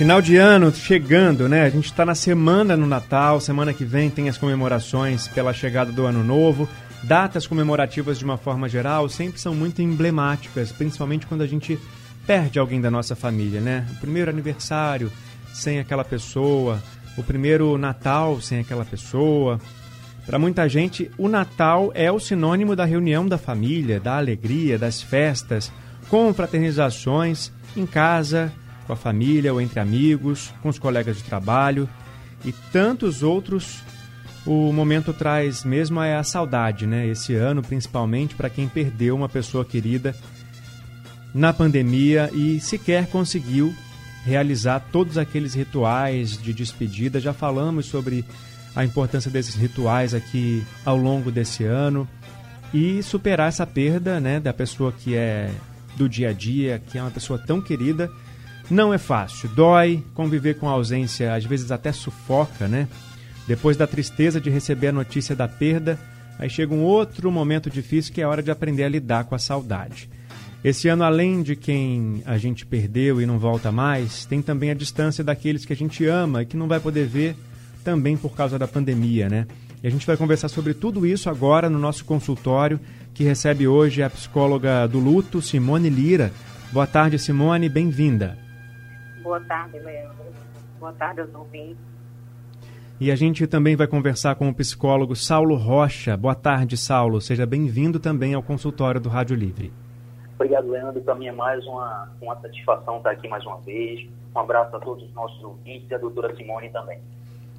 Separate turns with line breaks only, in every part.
Final de ano chegando, né? A gente está na semana no Natal, semana que vem tem as comemorações pela chegada do Ano Novo. Datas comemorativas, de uma forma geral, sempre são muito emblemáticas, principalmente quando a gente perde alguém da nossa família, né? O primeiro aniversário sem aquela pessoa, o primeiro Natal sem aquela pessoa. Para muita gente, o Natal é o sinônimo da reunião da família, da alegria, das festas, com fraternizações em casa, com a família ou entre amigos, com os colegas de trabalho e tantos outros. O momento traz mesmo é a saudade, né? Esse ano, principalmente para quem perdeu uma pessoa querida na pandemia e sequer conseguiu realizar todos aqueles rituais de despedida. Já falamos sobre a importância desses rituais aqui ao longo desse ano e superar essa perda, né, da pessoa que é do dia a dia, que é uma pessoa tão querida não é fácil, dói, conviver com a ausência às vezes até sufoca, né? Depois da tristeza de receber a notícia da perda, aí chega um outro momento difícil que é a hora de aprender a lidar com a saudade. Esse ano, além de quem a gente perdeu e não volta mais, tem também a distância daqueles que a gente ama e que não vai poder ver também por causa da pandemia, né? E a gente vai conversar sobre tudo isso agora no nosso consultório, que recebe hoje a psicóloga do luto, Simone Lira. Boa tarde, Simone, bem-vinda.
Boa tarde, Leandro. Boa tarde aos ouvintes.
E a gente também vai conversar com o psicólogo Saulo Rocha. Boa tarde, Saulo. Seja bem-vindo também ao consultório do Rádio Livre.
Obrigado, Leandro. Para mim é mais uma, uma satisfação estar aqui mais uma vez. Um abraço a todos os nossos ouvintes e a doutora Simone também.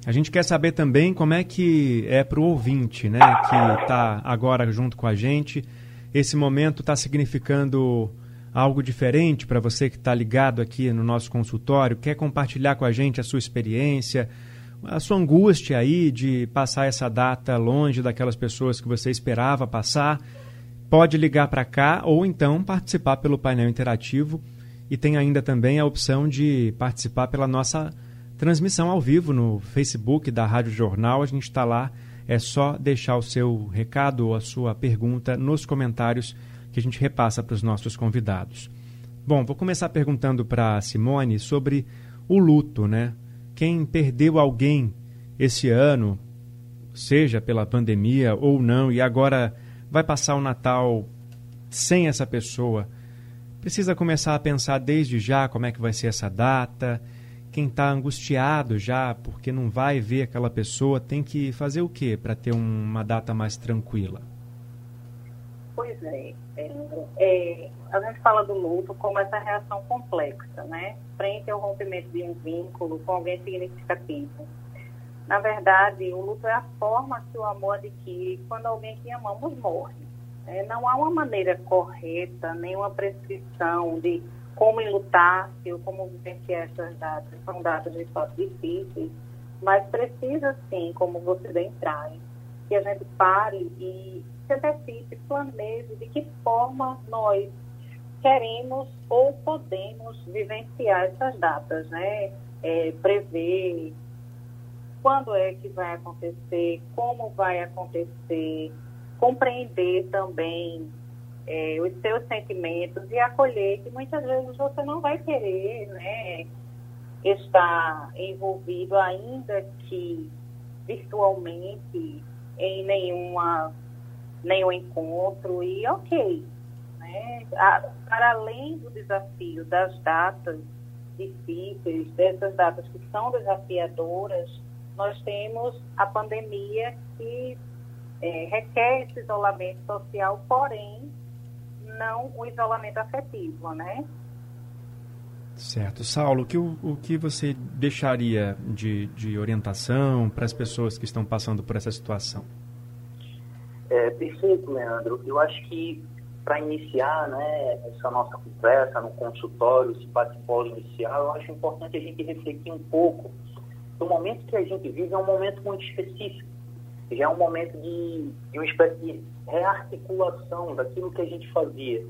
A gente quer saber também como é que é para o ouvinte, né, que está agora junto com a gente. Esse momento está significando algo diferente para você que está ligado aqui no nosso consultório, quer compartilhar com a gente a sua experiência, a sua angústia aí de passar essa data longe daquelas pessoas que você esperava passar, pode ligar para cá ou então participar pelo painel interativo e tem ainda também a opção de participar pela nossa transmissão ao vivo no Facebook da Rádio Jornal. A gente está lá, é só deixar o seu recado ou a sua pergunta nos comentários que a gente repassa para os nossos convidados. Bom, vou começar perguntando para Simone sobre o luto, né? Quem perdeu alguém esse ano, seja pela pandemia ou não, e agora vai passar o Natal sem essa pessoa, precisa começar a pensar desde já como é que vai ser essa data. Quem está angustiado já porque não vai ver aquela pessoa tem que fazer o quê para ter uma data mais tranquila?
Pois é, é, é, a gente fala do luto como essa reação complexa, né? Frente ao rompimento de um vínculo com alguém significativo. Na verdade, o luto é a forma que o amor adquire quando alguém que amamos morre. É, não há uma maneira correta, nem uma prescrição de como lutar-se ou como vivenciar essas datas. São datas de fato difíceis, mas precisa sim, como você bem traz, que a gente pare e antecipe, planeje de que forma nós queremos ou podemos vivenciar essas datas, né? É, prever quando é que vai acontecer, como vai acontecer, compreender também é, os seus sentimentos e acolher que muitas vezes você não vai querer, né? Estar envolvido ainda que virtualmente em nenhuma nenhum encontro e ok. Né? para além do desafio das datas difíceis, dessas datas que são desafiadoras, nós temos a pandemia que é, requer esse isolamento social, porém não o isolamento afetivo, né?
Certo. Saulo, o que, o, que você deixaria de, de orientação para as pessoas que estão passando por essa situação?
É, perfeito, Leandro. Eu acho que para iniciar né, essa nossa conversa no consultório, esse bate-bola inicial, eu acho importante a gente refletir um pouco. O momento que a gente vive é um momento muito específico. já é um momento de, de uma espécie de rearticulação daquilo que a gente fazia.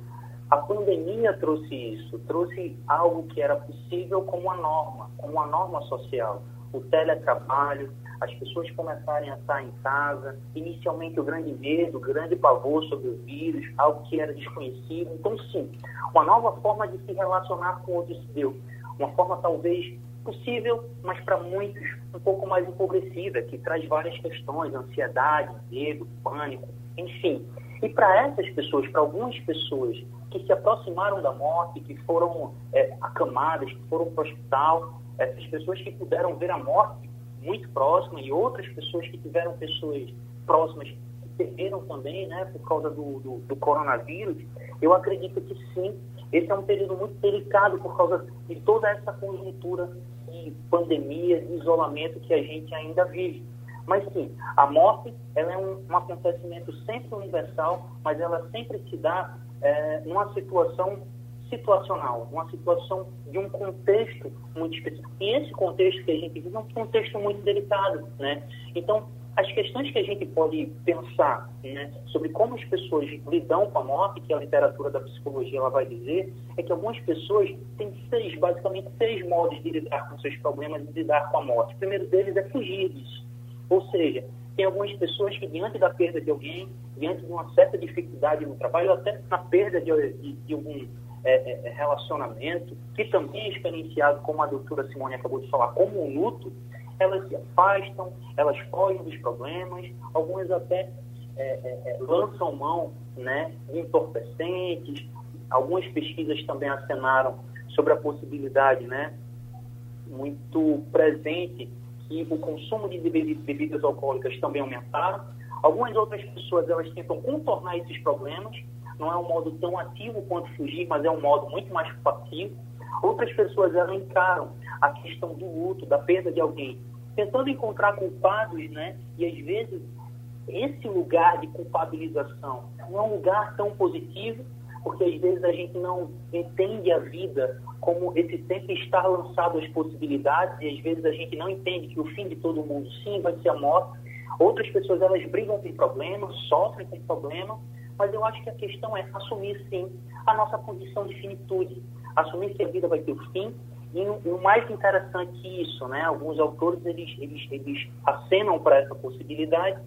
A pandemia trouxe isso, trouxe algo que era possível como uma norma, como uma norma social. O teletrabalho, as pessoas começarem a estar em casa, inicialmente o grande medo, o grande pavor sobre o vírus, algo que era desconhecido. Então, sim, uma nova forma de se relacionar com o outro se deu. Uma forma talvez possível, mas para muitos um pouco mais empobrecida, que traz várias questões, ansiedade, medo, pânico, enfim. E para essas pessoas, para algumas pessoas que se aproximaram da morte, que foram é, acamadas, que foram para o hospital, essas pessoas que puderam ver a morte muito próxima e outras pessoas que tiveram pessoas próximas que perderam também, né, por causa do, do, do coronavírus, eu acredito que sim, esse é um período muito delicado por causa de toda essa conjuntura de pandemia, de isolamento que a gente ainda vive. Mas sim, a morte ela é um, um acontecimento sempre universal, mas ela sempre se dá é, numa situação situacional, uma situação de um contexto muito específico. E esse contexto que a gente vive é um contexto muito delicado, né? Então, as questões que a gente pode pensar né, sobre como as pessoas lidam com a morte, que a literatura da psicologia ela vai dizer, é que algumas pessoas têm seis, basicamente seis modos de lidar com seus problemas e lidar com a morte. O primeiro deles é fugir disso. Ou seja, tem algumas pessoas que diante da perda de alguém, diante de uma certa dificuldade no trabalho, até na perda de, de, de algum é, é, é, relacionamento, que também é experienciado, como a doutora Simone acabou de falar, como um luto, elas se afastam, elas fogem dos problemas, algumas até é, é, é, lançam mão né, de entorpecentes. Algumas pesquisas também acenaram sobre a possibilidade né, muito presente que o consumo de bebidas alcoólicas também aumentaram. Algumas outras pessoas elas tentam contornar esses problemas, não é um modo tão ativo quanto fugir, mas é um modo muito mais passivo. Outras pessoas elas encaram a questão do luto, da perda de alguém tentando encontrar culpados, né? E às vezes esse lugar de culpabilização não é um lugar tão positivo, porque às vezes a gente não entende a vida como esse sempre estar lançado às possibilidades, e às vezes a gente não entende que o fim de todo mundo sim vai ser a morte. Outras pessoas elas brigam com problemas, sofrem com problema, mas eu acho que a questão é assumir sim a nossa condição de finitude, assumir que a vida vai ter fim e o mais interessante isso, né, alguns autores eles, eles, eles acenam para essa possibilidade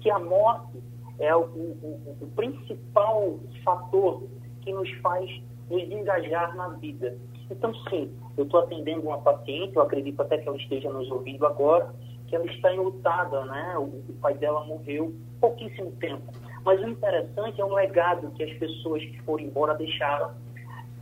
que a morte é o, o, o, principal fator que nos faz nos engajar na vida. Então, sim, eu estou atendendo uma paciente, eu acredito até que ela esteja nos ouvindo agora, que ela está enlutada, né? O, o pai dela morreu pouquíssimo tempo. Mas o interessante é o legado que as pessoas que foram embora deixaram.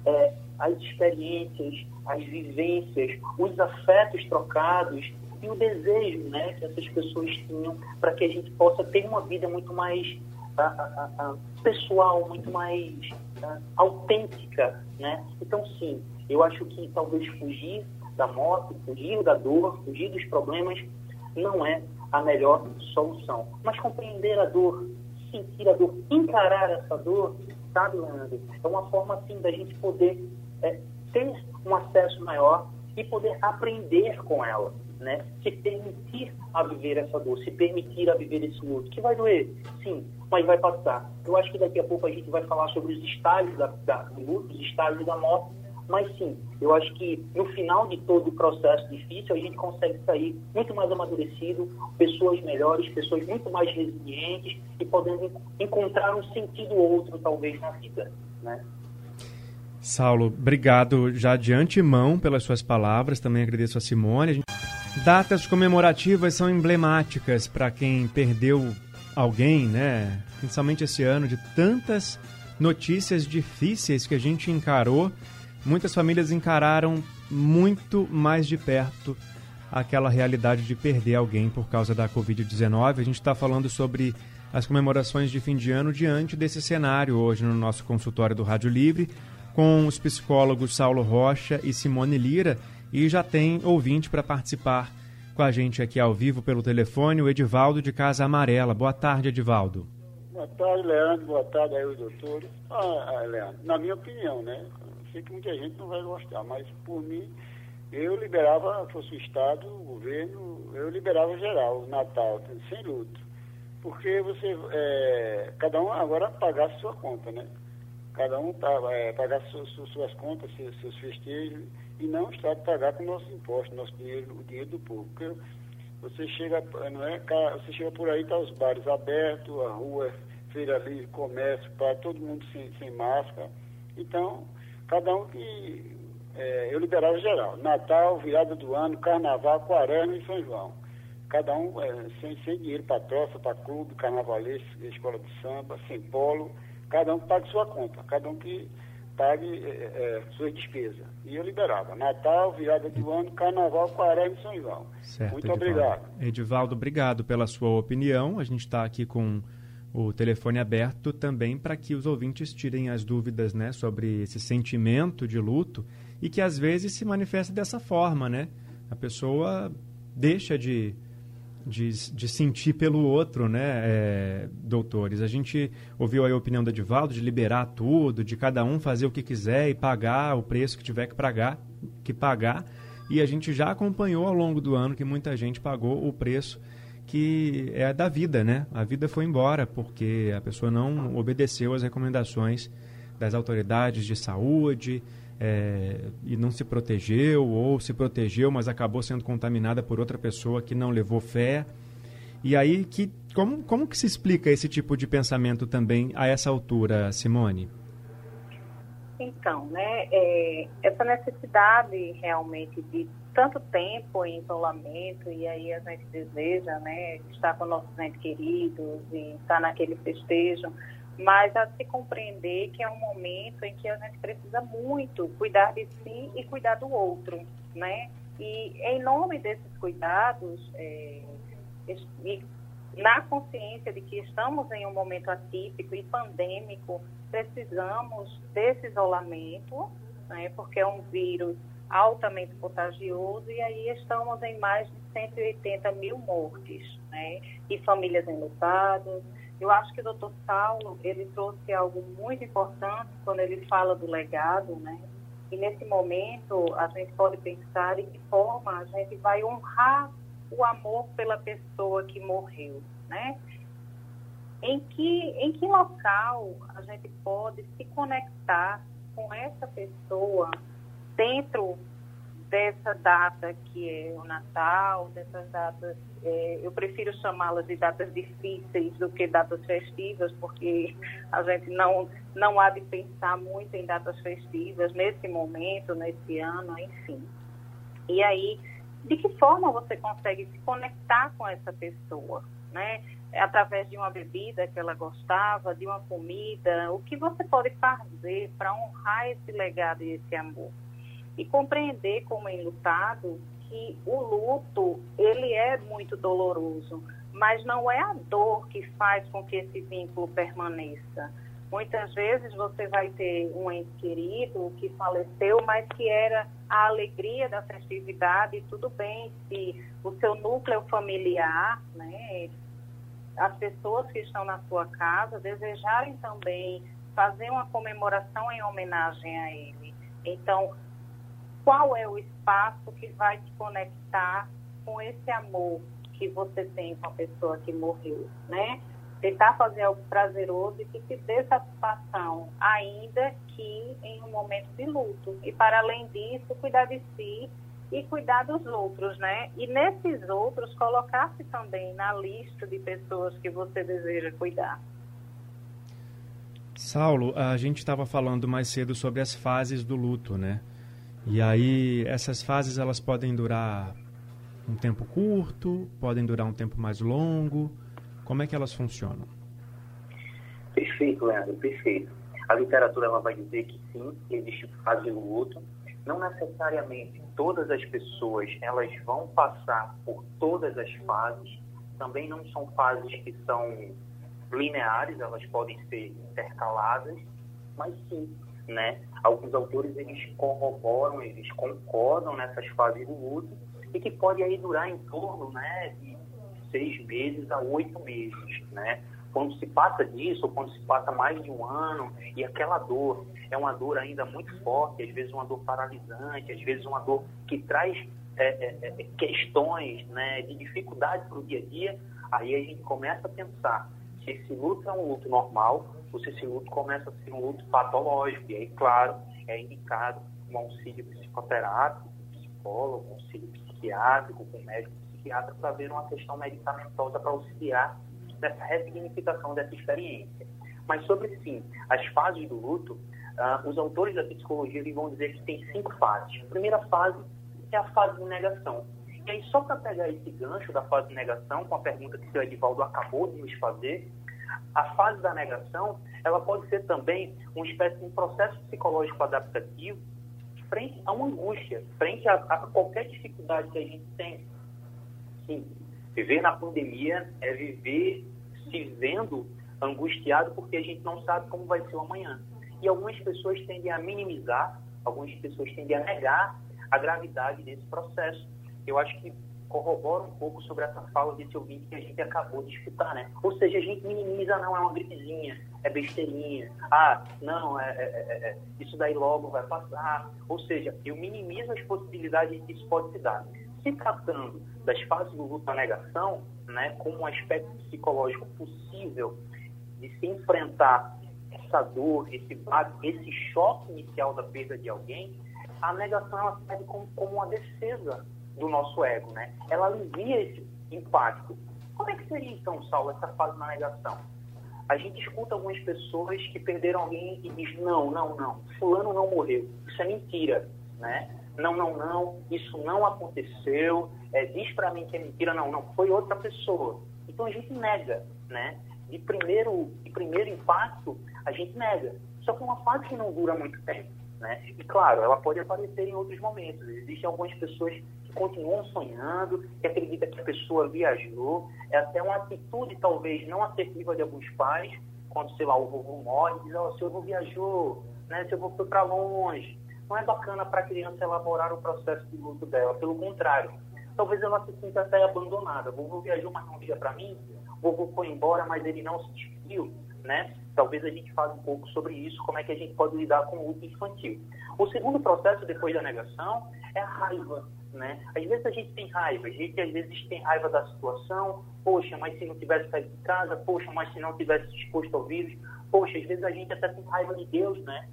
É, as experiências, as vivências, os afetos trocados e o desejo né, que essas pessoas tinham para que a gente possa ter uma vida muito mais a, a, a, pessoal, muito mais autêntica. Né? Então, sim, eu acho que talvez fugir da morte, fugir da dor, fugir dos problemas, não é a melhor solução. Mas compreender a dor, sentir a dor, encarar essa dor, sabe, Leandro? É uma forma, assim, da gente poder é, ter um acesso maior e poder aprender com ela, né? Se permitir a viver essa dor, se permitir a viver esse luto, que vai doer, sim, mas vai passar. Eu acho que daqui a pouco a gente vai falar sobre os estágios da, da, do luto, os estágios da morte, mas sim, eu acho que no final de todo o processo difícil, a gente consegue sair muito mais amadurecido, pessoas melhores, pessoas muito mais resilientes e podendo encontrar um sentido outro, talvez, na vida, né?
Saulo, obrigado já de antemão pelas suas palavras, também agradeço a Simone. Datas comemorativas são emblemáticas para quem perdeu alguém, né? Principalmente esse ano, de tantas notícias difíceis que a gente encarou. Muitas famílias encararam muito mais de perto aquela realidade de perder alguém por causa da Covid-19. A gente está falando sobre as comemorações de fim de ano diante desse cenário hoje no nosso consultório do Rádio Livre com os psicólogos Saulo Rocha e Simone Lira e já tem ouvinte para participar com a gente aqui ao vivo pelo telefone, o Edivaldo de Casa Amarela. Boa tarde, Edivaldo.
Boa tarde, Leandro. Boa tarde aí. Ah, ah, Leandro, na minha opinião, né? Sei que muita gente não vai gostar, mas por mim, eu liberava, fosse o Estado, o governo, eu liberava geral, o Natal, sem luto. porque você, é, cada um agora pagar a sua conta, né? Cada um tá, é, pagar suas, suas contas, seus, seus festejos, e não o Estado pagar com o nosso imposto, nosso dinheiro, o dinheiro do povo. Porque você chega, não é, você chega por aí, tá os bares abertos, a rua, feira livre, comércio, para todo mundo sem, sem máscara. Então, cada um que. É, eu liberava geral. Natal, virada do ano, carnaval, quaresma e São João. Cada um é, sem, sem dinheiro para troça, para clube, carnavalesco, escola de samba, sem polo. Cada um pague sua conta. Cada um que pague é, é, suas despesas. E eu liberava. Natal, virada do ano, carnaval, quaresma e São João.
Certo,
Muito
Edivaldo.
obrigado.
Edivaldo, obrigado pela sua opinião. A gente está aqui com o telefone aberto também para que os ouvintes tirem as dúvidas né, sobre esse sentimento de luto e que às vezes se manifesta dessa forma, né? A pessoa deixa de, de, de sentir pelo outro, né, é, doutores? A gente ouviu a opinião do Edivaldo de liberar tudo, de cada um fazer o que quiser e pagar o preço que tiver que pagar, que pagar. E a gente já acompanhou ao longo do ano que muita gente pagou o preço que é da vida, né? A vida foi embora porque a pessoa não obedeceu às recomendações das autoridades de saúde é, e não se protegeu ou se protegeu, mas acabou sendo contaminada por outra pessoa que não levou fé. E aí, que, como, como que se explica esse tipo de pensamento também a essa altura, Simone?
Então, né, é, essa necessidade realmente de tanto tempo em isolamento e aí a gente deseja, né, estar com nossos entes queridos e estar naquele festejo, mas a se compreender que é um momento em que a gente precisa muito cuidar de si e cuidar do outro, né? E em nome desses cuidados é, e na consciência de que estamos em um momento atípico e pandêmico, precisamos desse isolamento, né, porque é um vírus altamente contagioso e aí estamos em mais de 180 mil mortes, né, e famílias enlutadas. Eu acho que o doutor Saulo, ele trouxe algo muito importante quando ele fala do legado, né, e nesse momento a gente pode pensar em que forma a gente vai honrar o amor pela pessoa que morreu, né? Em que, em que local a gente pode se conectar com essa pessoa dentro dessa data que é o Natal, dessas datas, é, eu prefiro chamá-las de datas difíceis do que datas festivas, porque a gente não, não há de pensar muito em datas festivas nesse momento, nesse ano, enfim. E aí, de que forma você consegue se conectar com essa pessoa, né? Através de uma bebida que ela gostava, de uma comida, o que você pode fazer para honrar esse legado e esse amor? E compreender como enlutado que o luto, ele é muito doloroso, mas não é a dor que faz com que esse vínculo permaneça. Muitas vezes você vai ter um ente querido que faleceu, mas que era a alegria da festividade, tudo bem se o seu núcleo familiar, né, as pessoas que estão na sua casa desejarem também fazer uma comemoração em homenagem a ele. Então, qual é o espaço que vai te conectar com esse amor que você tem com a pessoa que morreu, né? tentar fazer algo prazeroso e que te dê satisfação, ainda que em um momento de luto. E para além disso, cuidar de si e cuidar dos outros, né? E nesses outros, colocar-se também na lista de pessoas que você deseja cuidar.
Saulo, a gente estava falando mais cedo sobre as fases do luto, né? E aí essas fases elas podem durar um tempo curto, podem durar um tempo mais longo. Como é que elas funcionam?
Perfeito, Leandro, perfeito. A literatura ela vai dizer que sim, existe fase de luto. Não necessariamente todas as pessoas elas vão passar por todas as fases. Também não são fases que são lineares, elas podem ser intercaladas, mas sim, né? Alguns autores eles corroboram, eles concordam nessas fases do luto e que pode aí durar em torno, né, de seis meses a oito meses, né? Quando se passa disso, ou quando se passa mais de um ano, e aquela dor é uma dor ainda muito forte, às vezes uma dor paralisante, às vezes uma dor que traz é, é, é questões né, de dificuldade para o dia a dia, Aí a gente começa a pensar se esse luto é um luto normal ou se esse luto começa a ser um luto patológico. E aí, claro, é indicado um auxílio psicoterápico, psicólogo, um auxílio psiquiátrico, com médico psiquiatra, para ver uma questão medicamentosa para auxiliar nessa ressignificação dessa experiência. Mas sobre, sim, as fases do luto, uh, os autores da psicologia vão dizer que tem cinco fases. A primeira fase é a fase de negação. E aí, só para pegar esse gancho da fase de negação, com a pergunta que o senhor Edivaldo acabou de nos fazer, a fase da negação, ela pode ser também uma espécie de um processo psicológico adaptativo frente a uma angústia, frente a, a qualquer dificuldade que a gente tem. Sim, viver na pandemia é viver se vendo angustiado porque a gente não sabe como vai ser o amanhã. E algumas pessoas tendem a minimizar, algumas pessoas tendem a negar a gravidade desse processo. Eu acho que corrobora um pouco sobre essa fala desse ouvinte que a gente acabou de escutar, né? Ou seja, a gente minimiza, não, é uma gripezinha, é besteirinha, ah, não, é, é, é, é isso daí logo vai passar. Ou seja, eu minimizo as possibilidades que isso pode se dar. Se tratando das fases do luto da negação, né, como um aspecto psicológico possível de se enfrentar essa dor, esse esse choque inicial da perda de alguém, a negação ela serve como, como uma defesa do nosso ego, né? Ela alivia esse impacto. Como é que seria então, Saulo, essa fase da negação? A gente escuta algumas pessoas que perderam alguém e diz não, não, não, fulano não morreu. Isso é mentira, né? Não, não, não, isso não aconteceu. É, diz para mim que é mentira, não, não, foi outra pessoa. Então a gente nega, né? De primeiro, de primeiro impacto, a gente nega. Só que é uma fase que não dura muito tempo. Né? E claro, ela pode aparecer em outros momentos. Existem algumas pessoas que continuam sonhando, que acreditam que a pessoa viajou. É até uma atitude, talvez, não assertiva de alguns pais, quando, sei lá, o vovô morre, diz, oh, seu avô viajou, né? seu avô foi para longe. Não é bacana para a criança elaborar o processo de luto dela, pelo contrário. Talvez ela se sinta até abandonada. O vovô viajou, mas não liga para mim. O vovô foi embora, mas ele não se despediu né? Talvez a gente fale um pouco sobre isso, como é que a gente pode lidar com o luto infantil. O segundo processo, depois da negação, é a raiva, né? Às vezes a gente tem raiva, a gente às vezes tem raiva da situação, poxa, mas se não tivesse saído de casa, poxa, mas se não tivesse exposto ao vírus, poxa, às vezes a gente até tem raiva de Deus, né?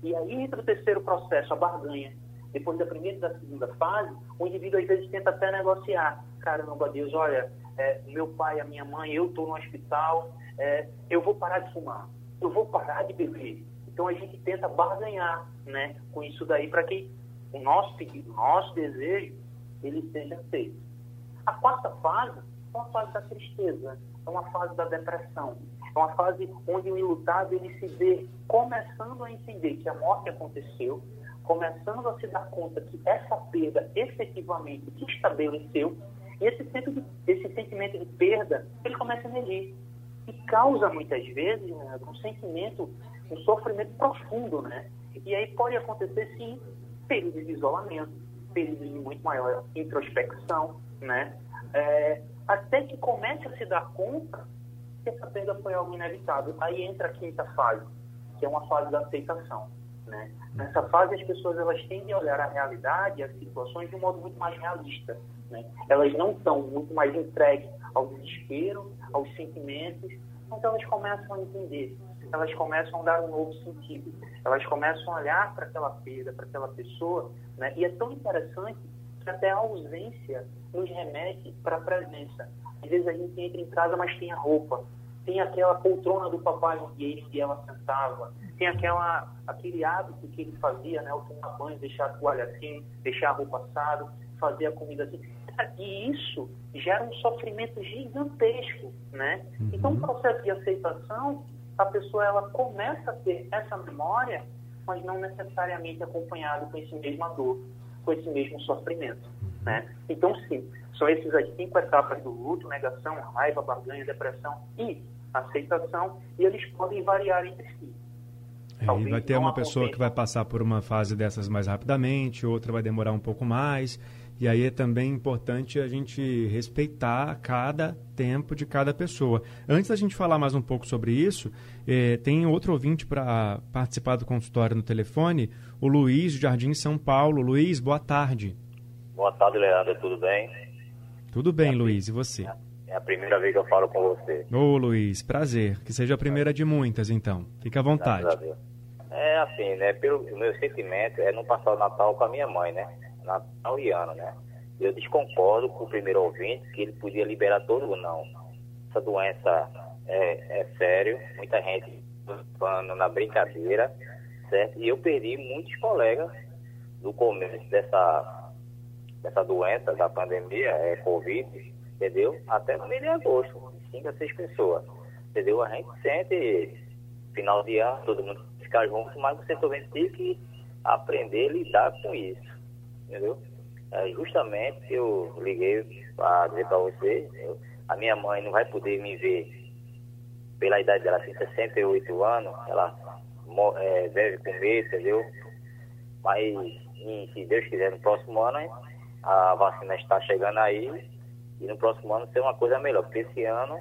E aí entra o terceiro processo, a barganha. Depois da primeira e da segunda fase, o indivíduo às vezes tenta até negociar. Caramba, Deus, olha, é, meu pai, a minha mãe, eu estou no hospital, é, eu vou parar de fumar, eu vou parar de beber. Então a gente tenta barganhar né, com isso daí para que o nosso pedido, o nosso desejo, ele seja aceito. A quarta fase é uma fase da tristeza, é uma fase da depressão, é uma fase onde o ilutado ele se vê começando a entender que a morte aconteceu, começando a se dar conta que essa perda efetivamente se estabeleceu, e esse, esse sentimento de perda, ele começa a emergir e causa muitas vezes né, um sentimento, um sofrimento profundo, né? E aí pode acontecer sim períodos de isolamento, períodos de muito maior introspecção, né? É, até que comece a se dar conta que essa perda foi algo inevitável. Aí entra a quinta fase, que é uma fase da aceitação. Né? Nessa fase, as pessoas elas tendem a olhar a realidade, as situações de um modo muito mais realista. Né? Elas não estão muito mais entregues ao desespero, aos sentimentos, então elas começam a entender, elas começam a dar um novo sentido, elas começam a olhar para aquela perda, para aquela pessoa, né? e é tão interessante que até a ausência nos remete para a presença. Às vezes a gente entra em casa, mas tem a roupa, tem aquela poltrona do papai onde ele e ela sentava, tem aquela, aquele hábito que ele fazia, né, o tomar banho, deixar a toalha assim, deixar a roupa assada, fazer a comida assim. E isso gera um sofrimento gigantesco, né? Uhum. Então, o processo de aceitação, a pessoa ela começa a ter essa memória, mas não necessariamente acompanhado com esse mesma dor, com esse mesmo sofrimento, né? Então, sim, são essas as cinco etapas do luto, negação, raiva, barganha, depressão e aceitação, e eles podem variar entre si.
É, vai ter uma pessoa que vai passar por uma fase dessas mais rapidamente, outra vai demorar um pouco mais. E aí é também importante a gente respeitar cada tempo de cada pessoa. Antes da gente falar mais um pouco sobre isso, eh, tem outro ouvinte para participar do consultório no telefone, o Luiz, Jardim São Paulo. Luiz, boa tarde.
Boa tarde, Leandro. Tudo bem?
Tudo bem, Luiz. E você?
Minha, É a primeira vez que eu falo com você.
Ô Luiz, prazer. Que seja a primeira de muitas, então. Fique à vontade.
É assim, né? Pelo meu sentimento é não passar o Natal com a minha mãe, né? Natal e ano, né? Eu desconcordo com o primeiro ouvinte que ele podia liberar todo o não. Essa doença é, é sério, muita gente falando na brincadeira, certo? E eu perdi muitos colegas no começo dessa, dessa doença, da pandemia, é Covid, entendeu? Até no mês de agosto, cinco a seis pessoas, entendeu? A gente sente, final de ano, todo mundo ficar junto, mas você também tem que aprender a lidar com isso, entendeu? É justamente que eu liguei para dizer para você, a minha mãe não vai poder me ver pela idade dela, tem 68 anos, ela é, deve comer, entendeu? Mas, se Deus quiser, no próximo ano, a vacina está chegando aí e no próximo ano ser uma coisa melhor, porque esse ano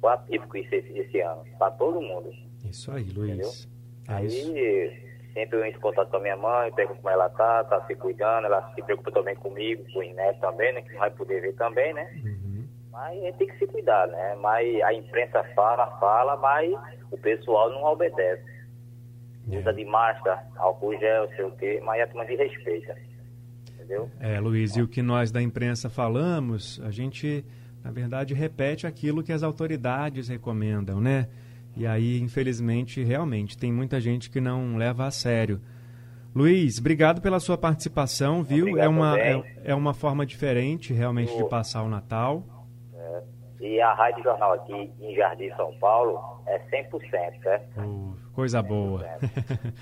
foi atípico esse, esse ano, para todo mundo.
Isso aí, Luiz.
É aí, isso. sempre eu entro em contato com a minha mãe, pergunto como ela tá, tá se cuidando, ela se preocupa também comigo, com o Inés também, né, que não vai poder ver também, né? Uhum. Mas a gente tem que se cuidar, né? Mas a imprensa fala, fala, mas o pessoal não obedece. É. Usa de máscara, álcool gel, sei o quê, mas a turma de respeita entendeu?
É, Luiz, e o que nós da imprensa falamos, a gente, na verdade, repete aquilo que as autoridades recomendam, né? E aí, infelizmente, realmente, tem muita gente que não leva a sério. Luiz, obrigado pela sua participação, viu?
Obrigado
é uma, é, é, uma forma diferente, realmente, de passar o Natal.
É. E a Rádio Jornal aqui em Jardim, São Paulo, é 100%, certo?
Uh, coisa 100%. boa.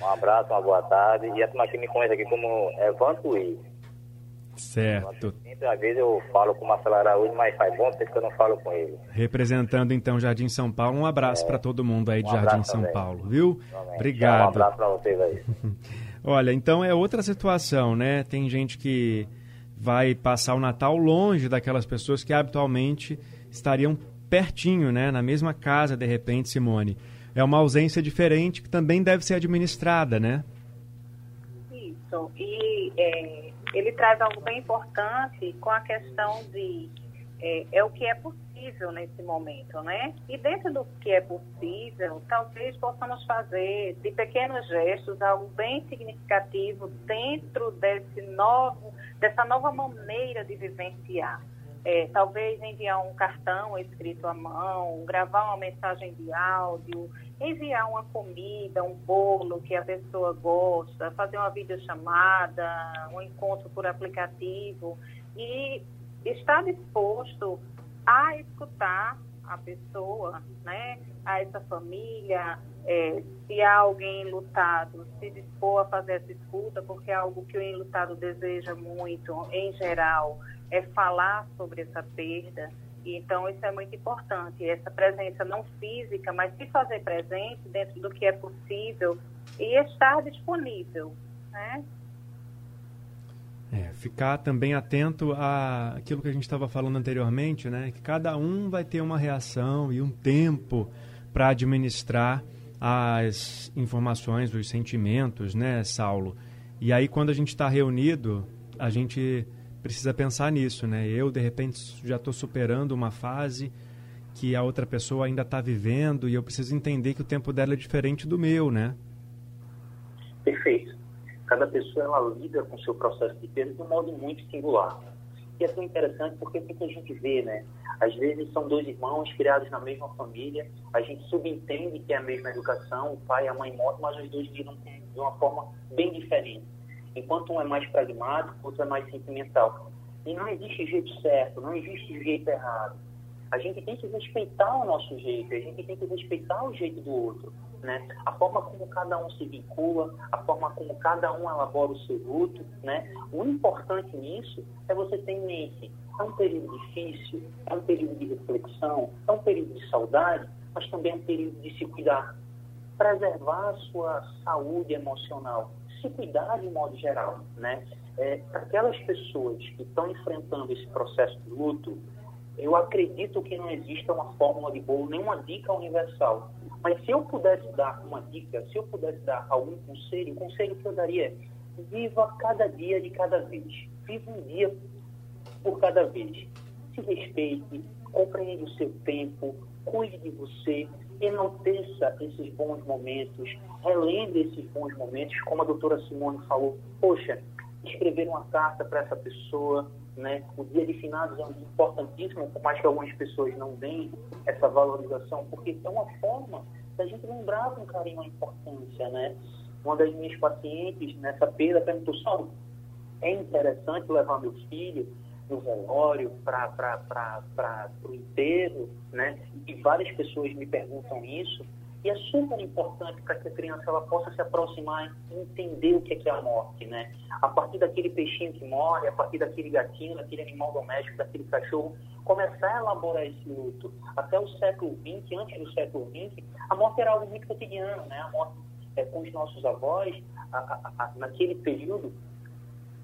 um abraço, uma boa tarde. E a turma que me conhece aqui como Evandro Luiz.
Certo.
Sempre, às vezes eu falo com o Marcelo Araújo, mas faz bom tempo que eu não falo com ele.
Representando então Jardim São Paulo, um abraço é, para todo mundo aí de um Jardim São também. Paulo, viu?
Também.
Obrigado.
Um abraço para vocês aí.
Olha, então é outra situação, né? Tem gente que vai passar o Natal longe daquelas pessoas que habitualmente estariam pertinho, né? Na mesma casa, de repente, Simone. É uma ausência diferente que também deve ser administrada, né?
Isso. E é ele traz algo bem importante com a questão de é, é, o que é possível nesse momento, né? E dentro do que é possível, talvez possamos fazer de pequenos gestos algo bem significativo dentro desse novo, dessa nova maneira de vivenciar. É, talvez enviar um cartão escrito à mão, gravar uma mensagem de áudio, enviar uma comida, um bolo que a pessoa gosta, fazer uma videochamada, um encontro por aplicativo e estar disposto a escutar a pessoa, né, a essa família, é, se há alguém enlutado, se dispor a fazer essa escuta, porque é algo que o enlutado deseja muito, em geral, é falar sobre essa perda. E, então, isso é muito importante, essa presença não física, mas se fazer presente dentro do que é possível e estar disponível, né?
É, ficar também atento a aquilo que a gente estava falando anteriormente, né? Que cada um vai ter uma reação e um tempo para administrar as informações, os sentimentos, né, Saulo? E aí, quando a gente está reunido, a gente precisa pensar nisso, né? Eu, de repente, já estou superando uma fase que a outra pessoa ainda está vivendo e eu preciso entender que o tempo dela é diferente do meu, né?
Perfeito. Cada pessoa ela lida com o seu processo de perda de um modo muito singular. E é tão interessante porque o que a gente vê, né? Às vezes são dois irmãos criados na mesma família, a gente subentende que é a mesma educação, o pai e a mãe mortos, mas os dois lidam de uma forma bem diferente enquanto um é mais pragmático, outro é mais sentimental. E não existe jeito certo, não existe jeito errado. A gente tem que respeitar o nosso jeito, a gente tem que respeitar o jeito do outro. Né? A forma como cada um se vincula, a forma como cada um elabora o seu luto. Né? O importante nisso é você ter em mente, é um período difícil, é um período de reflexão, é um período de saudade, mas também é um período de se cuidar. Preservar a sua saúde emocional, se cuidar de modo geral, né? É, aquelas pessoas que estão enfrentando esse processo de luto, eu acredito que não exista uma fórmula de bolo, nenhuma dica universal. Mas se eu pudesse dar uma dica, se eu pudesse dar algum conselho, o conselho que eu daria é viva cada dia de cada vez. Viva um dia por cada vez. Se respeite, compreende o seu tempo, cuide de você, enalteça esses bons momentos, relembre esses bons momentos, como a doutora Simone falou, poxa, escrever uma carta para essa pessoa, né? O dia de finados é importantíssimo, por mais que algumas pessoas não deem essa valorização, porque é uma forma da gente lembrar com carinho a importância, né? Uma das minhas pacientes nessa perda perguntou só, é interessante levar meu filho no velório para o enterro, né? E várias pessoas me perguntam isso. E é super importante para que a criança ela possa se aproximar e entender o que é, que é a morte, né? A partir daquele peixinho que morre, a partir daquele gatinho, daquele animal doméstico, daquele cachorro, começar a elaborar esse luto. Até o século XX, antes do século XX, a morte era algo muito cotidiano, né? A morte é, com os nossos avós, a, a, a, naquele período,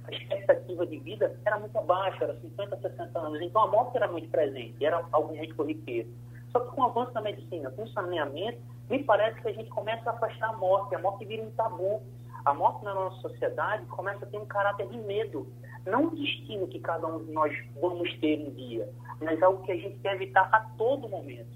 a expectativa de vida era muito baixa, era 50, 60 anos. Então a morte era muito presente, era algo muito corriqueiro. Só que com o avanço da medicina, com o saneamento, me parece que a gente começa a afastar a morte, a morte vira um tabu. A morte na nossa sociedade começa a ter um caráter de medo. Não um destino que cada um de nós vamos ter um dia, mas algo que a gente quer evitar a todo momento.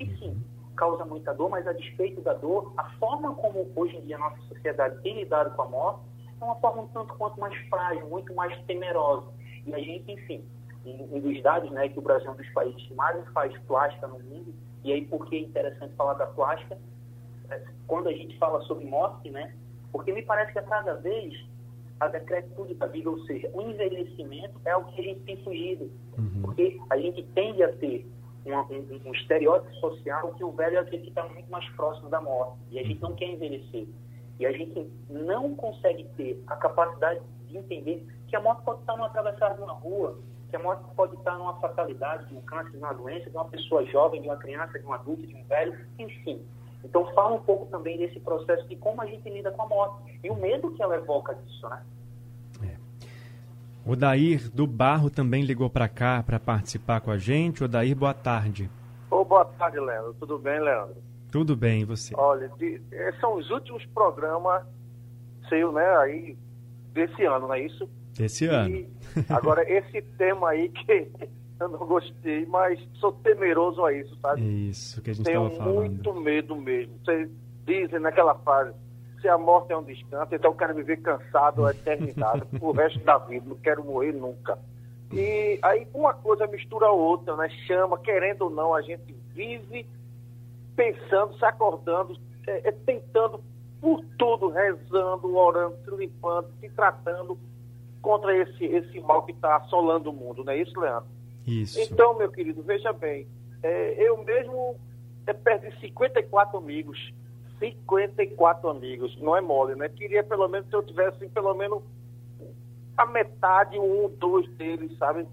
E sim, causa muita dor, mas a despeito da dor, a forma como hoje em dia a nossa sociedade tem lidado com a morte é uma forma um tanto quanto mais frágil, muito mais temerosa. E a gente, enfim, um dos dados, né, que o Brasil é um dos países que mais faz plástica no mundo, e aí por que é interessante falar da plástica? É, quando a gente fala sobre morte, né, porque me parece que a cada vez a decrepitude da vida, ou seja, o envelhecimento é o que a gente tem fugido, uhum. porque a gente tende a ter um, um, um, estereótipo social que o velho é aquele que está muito mais próximo da morte, e a gente não quer envelhecer. E a gente não consegue ter a capacidade de entender que a morte pode estar numa atravessada de uma rua, que a morte pode estar numa fatalidade, de um câncer, de uma doença, de uma pessoa jovem, de uma criança, de um adulto, de um velho, enfim. Então fala um pouco também desse processo de como a gente lida com a morte e o medo que ela evoca disso, né?
É. O Dair do Barro também ligou para cá para participar com a gente. O Dair, boa tarde.
Ô, boa tarde, Leandro. Tudo bem, Leandro?
Tudo bem, você?
Olha, de, eh, são os últimos programas seu, né, aí, desse ano, não é isso?
Desse e, ano.
agora, esse tema aí que eu não gostei, mas sou temeroso a isso, sabe?
Isso que a gente estava
falando. Tenho muito medo mesmo. Vocês dizem naquela fase, se a morte é um descanso, então eu quero viver cansado a eternidade, o resto da vida, não quero morrer nunca. E aí uma coisa mistura a outra, né? Chama, querendo ou não, a gente vive pensando, se acordando, é, é, tentando por tudo, rezando, orando, se limpando, se tratando contra esse, esse mal que está assolando o mundo, não é isso, Leandro?
Isso.
Então, meu querido, veja bem, é, eu mesmo é, perdi 54 amigos. 54 amigos, não é mole, né? Queria pelo menos se eu tivesse pelo menos a metade, um, dois deles, sabe?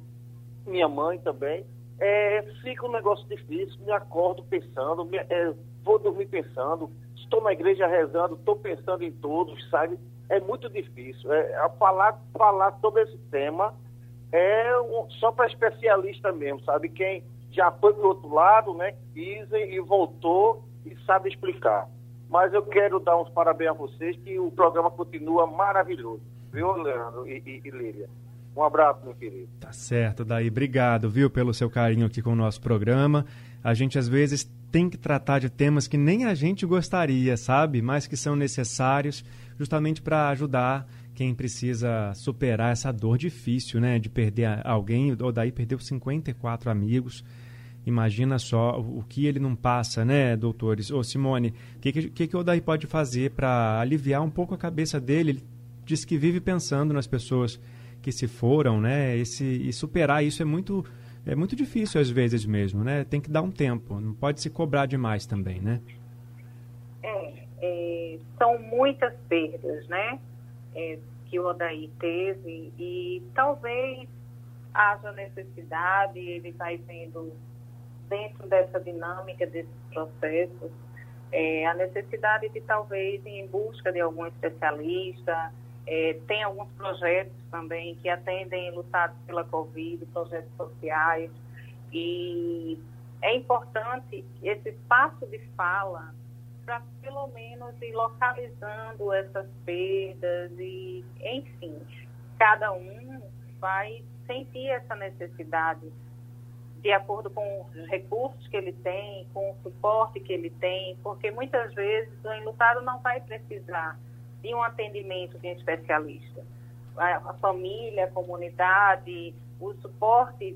Minha mãe também é, fica um negócio difícil, me acordo pensando, me, é, vou dormir pensando, estou na igreja rezando, estou pensando em todos, sabe? É muito difícil. É, falar, falar sobre esse tema é um, só para especialista mesmo, sabe? Quem já foi para outro lado, né? Dizem e voltou e sabe explicar. Mas eu quero dar uns parabéns a vocês que o programa continua maravilhoso. Viu, Leandro e, e, e? Um abraço, meu querido.
Tá certo, Daí. Obrigado, viu, pelo seu carinho aqui com o nosso programa. A gente, às vezes, tem que tratar de temas que nem a gente gostaria, sabe? Mas que são necessários justamente para ajudar quem precisa superar essa dor difícil, né? De perder alguém. O Daí perdeu 54 amigos. Imagina só o que ele não passa, né, doutores? Ô, Simone, o que, que, que o Daí pode fazer para aliviar um pouco a cabeça dele? Ele diz que vive pensando nas pessoas que se foram, né? Esse, e superar isso é muito, é muito difícil às vezes mesmo, né? Tem que dar um tempo, não pode se cobrar demais também, né?
É, é são muitas perdas, né? É, que o Odaí teve e talvez haja necessidade, ele vai vendo dentro dessa dinâmica, desses processos, é, a necessidade de talvez ir em busca de algum especialista, é, tem alguns projetos também que atendem lutados pela Covid, projetos sociais, e é importante esse espaço de fala para pelo menos ir localizando essas perdas e, enfim, cada um vai sentir essa necessidade de acordo com os recursos que ele tem, com o suporte que ele tem, porque muitas vezes o enlutado não vai precisar de um atendimento de um especialista. A, a família, a comunidade, o suporte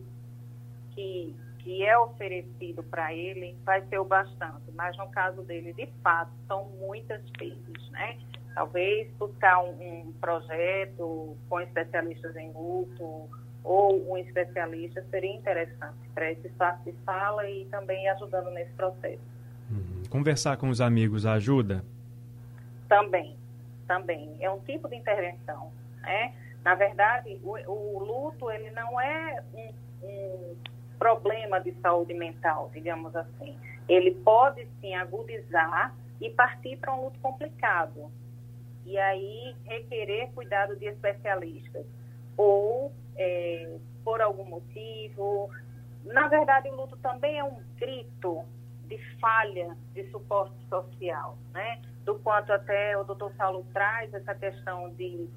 que, que é oferecido para ele vai ser o bastante, mas no caso dele, de fato, são muitas vezes, né? Talvez buscar um, um projeto com especialistas em luto ou um especialista seria interessante para esse espaço de fala e também ajudando nesse processo.
Uhum. Conversar com os amigos ajuda?
Também, também. É um tipo de intervenção, né? Na verdade, o, o luto, ele não é um, um problema de saúde mental, digamos assim. Ele pode sim agudizar e partir para um luto complicado. E aí requerer cuidado de especialistas. Ou, é, por algum motivo. Na verdade, o luto também é um grito de falha de suporte social, né? Do quanto até o doutor Saulo traz essa questão de,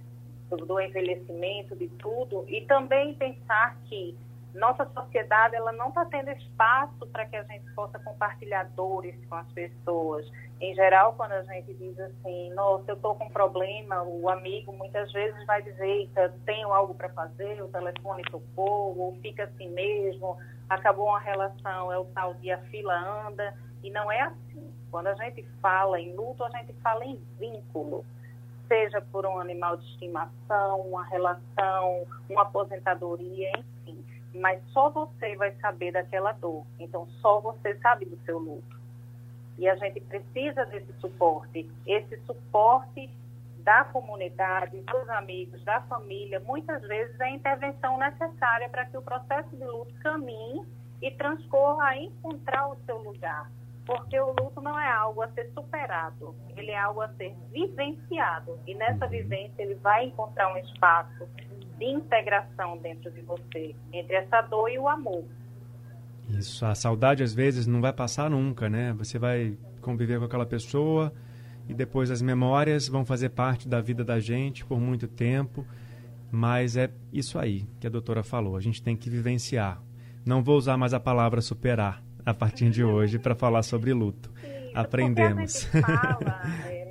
do, do envelhecimento, de tudo, e também pensar que nossa sociedade ela não está tendo espaço para que a gente possa compartilhar dores com as pessoas. Em geral, quando a gente diz assim, nossa, eu estou com um problema, o amigo muitas vezes vai dizer, tenho algo para fazer, o telefone tocou, ou fica assim mesmo, acabou uma relação, é o tal dia a fila anda, e não é assim. Quando a gente fala em luto, a gente fala em vínculo seja por um animal de estimação, uma relação, uma aposentadoria, enfim mas só você vai saber daquela dor. Então, só você sabe do seu luto. E a gente precisa desse suporte. Esse suporte da comunidade, dos amigos, da família, muitas vezes é a intervenção necessária para que o processo de luto caminhe e transcorra a encontrar o seu lugar. Porque o luto não é algo a ser superado, ele é algo a ser vivenciado. E nessa vivência ele vai encontrar um espaço de integração dentro de você, entre essa dor e o amor.
Isso, a saudade às vezes não vai passar nunca, né? Você vai conviver com aquela pessoa e depois as memórias vão fazer parte da vida da gente por muito tempo, mas é isso aí que a doutora falou, a gente tem que vivenciar. Não vou usar mais a palavra superar a partir de hoje para falar sobre luto.
Isso,
Aprendemos.
A gente fala, é,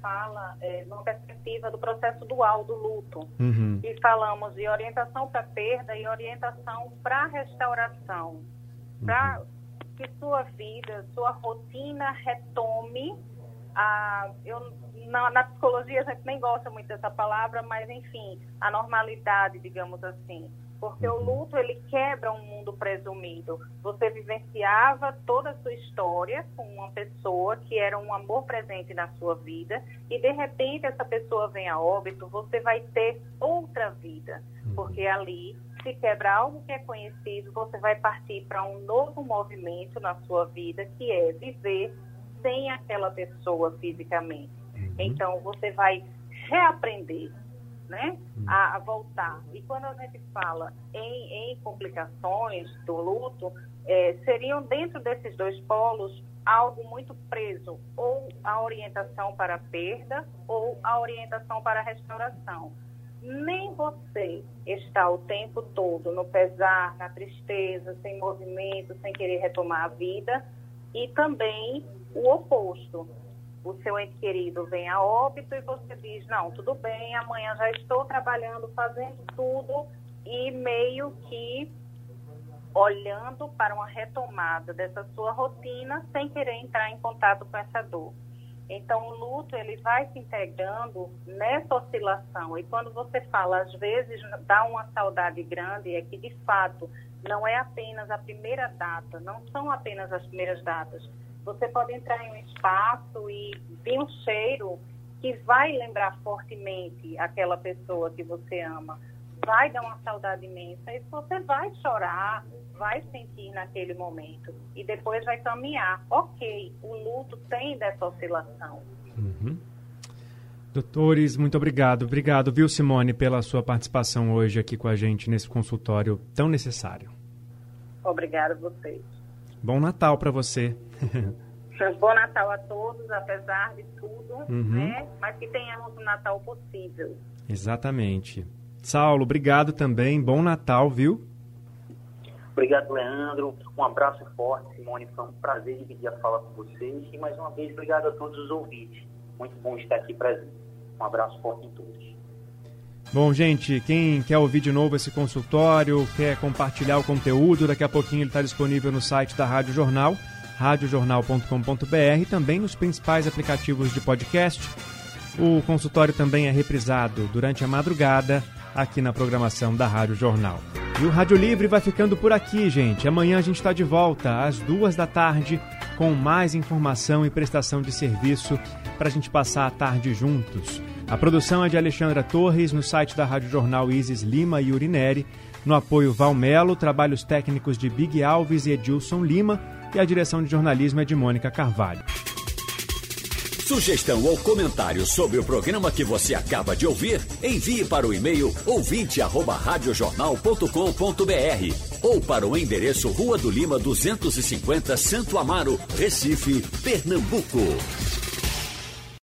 fala é, numa perspectiva do processo dual do luto.
Uhum.
E falamos de orientação para perda e orientação para restauração. Para que sua vida, sua rotina retome a. Eu, na, na psicologia a gente nem gosta muito dessa palavra, mas enfim, a normalidade, digamos assim porque o luto ele quebra um mundo presumido. Você vivenciava toda a sua história com uma pessoa que era um amor presente na sua vida e de repente essa pessoa vem a óbito, você vai ter outra vida, porque ali se quebra algo que é conhecido, você vai partir para um novo movimento na sua vida que é viver sem aquela pessoa fisicamente. Então você vai reaprender né, a, a, voltar. E quando a gente fala em, em complicações do luto, é, seriam dentro desses dois polos algo muito preso, ou a orientação para a perda, ou a orientação para a restauração. Nem você está o tempo todo no pesar, na tristeza, sem movimento, sem querer retomar a vida, e também o oposto o seu ente querido vem a óbito e você diz, não, tudo bem, amanhã já estou trabalhando, fazendo tudo e meio que olhando para uma retomada dessa sua rotina sem querer entrar em contato com essa dor. Então, o luto, ele vai se integrando nessa oscilação. E quando você fala, às vezes, dá uma saudade grande, é que, de fato, não é apenas a primeira data, não são apenas as primeiras datas, você pode entrar em um espaço e vir um cheiro que vai lembrar fortemente aquela pessoa que você ama. Vai dar uma saudade imensa e você vai chorar, vai sentir naquele momento e depois vai caminhar. Ok, o luto tem dessa oscilação.
Uhum. Doutores, muito obrigado. Obrigado, viu, Simone, pela sua participação hoje aqui com a gente nesse consultório tão necessário.
Obrigada a vocês.
Bom Natal para você.
Bom Natal a todos, apesar de tudo,
Uhum.
né? Mas que tenhamos um Natal possível.
Exatamente. Saulo, obrigado também. Bom Natal, viu?
Obrigado, Leandro. Um abraço forte, Simone. Foi um prazer dividir a fala com vocês. E mais uma vez, obrigado a todos os ouvintes. Muito bom estar aqui presente. Um abraço forte em todos.
Bom, gente, quem quer ouvir de novo esse consultório, quer compartilhar o conteúdo, daqui a pouquinho ele está disponível no site da Rádio Jornal, radiojornal.com.br, também nos principais aplicativos de podcast. O consultório também é reprisado durante a madrugada aqui na programação da Rádio Jornal. E o Rádio Livre vai ficando por aqui, gente. Amanhã a gente está de volta às duas da tarde com mais informação e prestação de serviço para a gente passar a tarde juntos. A produção é de Alexandra Torres, no site da Rádio Jornal Isis Lima e Urineri, no apoio Valmelo, trabalhos técnicos de Big Alves e Edilson Lima, e a direção de jornalismo é de Mônica Carvalho.
Sugestão ou comentário sobre o programa que você acaba de ouvir, envie para o e-mail ouvinte@radiojornal.com.br ou para o endereço Rua do Lima 250, Santo Amaro, Recife, Pernambuco.